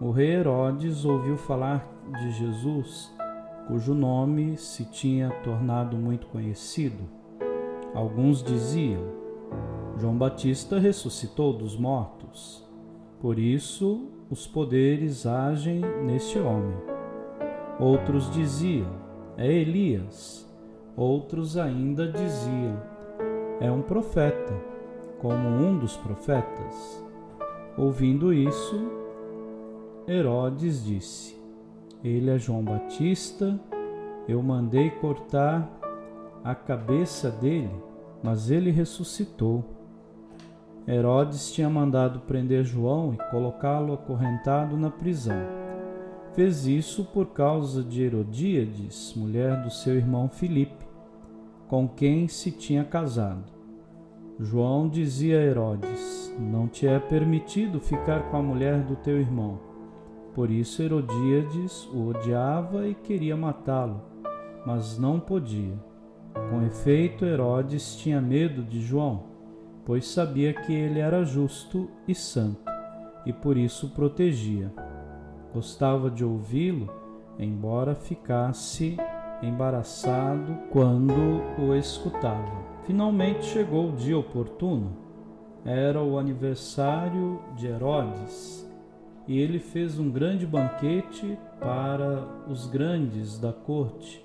o rei Herodes ouviu falar de Jesus, cujo nome se tinha tornado muito conhecido. Alguns diziam: João Batista ressuscitou dos mortos. Por isso, os poderes agem neste homem. Outros diziam: É Elias. Outros ainda diziam: É um profeta, como um dos profetas. Ouvindo isso, Herodes disse: Ele é João Batista, eu mandei cortar a cabeça dele, mas ele ressuscitou. Herodes tinha mandado prender João e colocá-lo acorrentado na prisão. Fez isso por causa de Herodíades, mulher do seu irmão Filipe, com quem se tinha casado. João dizia a Herodes: Não te é permitido ficar com a mulher do teu irmão. Por isso Herodíades o odiava e queria matá-lo, mas não podia. Com efeito, Herodes tinha medo de João, pois sabia que ele era justo e santo, e por isso o protegia. Gostava de ouvi-lo, embora ficasse embaraçado quando o escutava. Finalmente chegou o dia oportuno. Era o aniversário de Herodes e ele fez um grande banquete para os grandes da corte,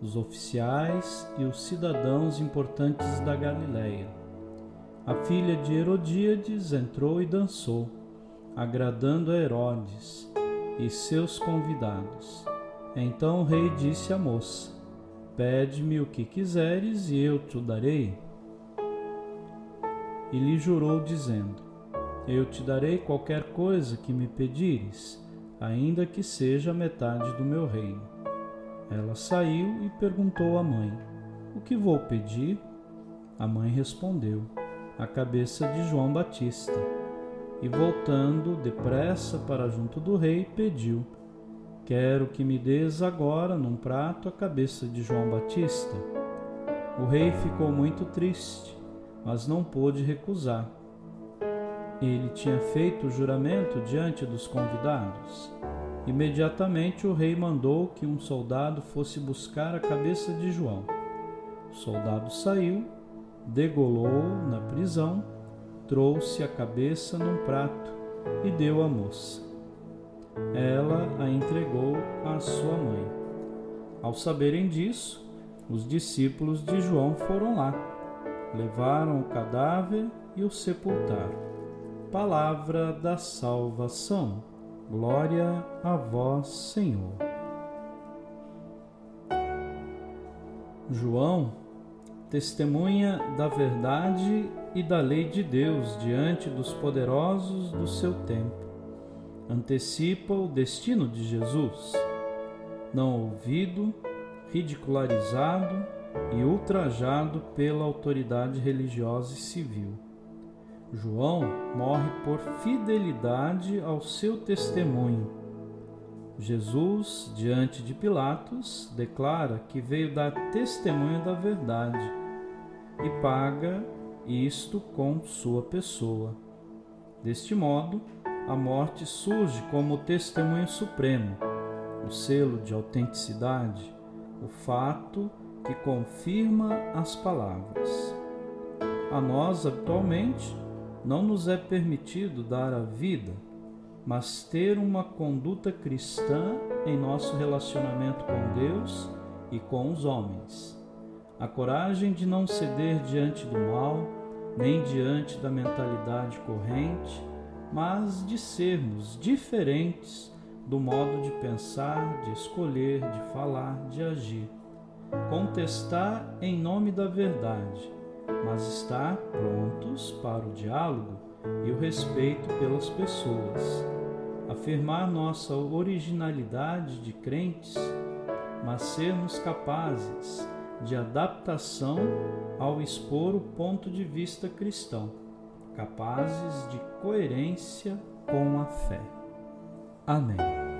os oficiais e os cidadãos importantes da Galiléia. A filha de Herodíades entrou e dançou, agradando a Herodes e seus convidados. Então o rei disse à moça: Pede-me o que quiseres e eu te darei. E lhe jurou, dizendo: eu te darei qualquer coisa que me pedires, ainda que seja metade do meu reino. Ela saiu e perguntou à mãe: O que vou pedir? A mãe respondeu: A cabeça de João Batista. E voltando depressa para junto do rei, pediu: Quero que me des agora num prato a cabeça de João Batista. O rei ficou muito triste, mas não pôde recusar ele tinha feito o juramento diante dos convidados. Imediatamente o rei mandou que um soldado fosse buscar a cabeça de João. O soldado saiu, degolou na prisão, trouxe a cabeça num prato e deu à moça. Ela a entregou à sua mãe. Ao saberem disso, os discípulos de João foram lá, levaram o cadáver e o sepultaram. Palavra da salvação. Glória a vós, Senhor. João testemunha da verdade e da lei de Deus diante dos poderosos do seu tempo. Antecipa o destino de Jesus, não ouvido, ridicularizado e ultrajado pela autoridade religiosa e civil João morre por fidelidade ao seu testemunho. Jesus, diante de Pilatos, declara que veio dar testemunho da verdade e paga isto com sua pessoa. Deste modo, a morte surge como testemunho supremo, o selo de autenticidade, o fato que confirma as palavras. A nós, atualmente, não nos é permitido dar a vida, mas ter uma conduta cristã em nosso relacionamento com Deus e com os homens. A coragem de não ceder diante do mal, nem diante da mentalidade corrente, mas de sermos diferentes do modo de pensar, de escolher, de falar, de agir. Contestar em nome da verdade, mas estar prontos para o diálogo e o respeito pelas pessoas. Afirmar nossa originalidade de crentes, mas sermos capazes de adaptação ao expor o ponto de vista cristão, capazes de coerência com a fé. Amém.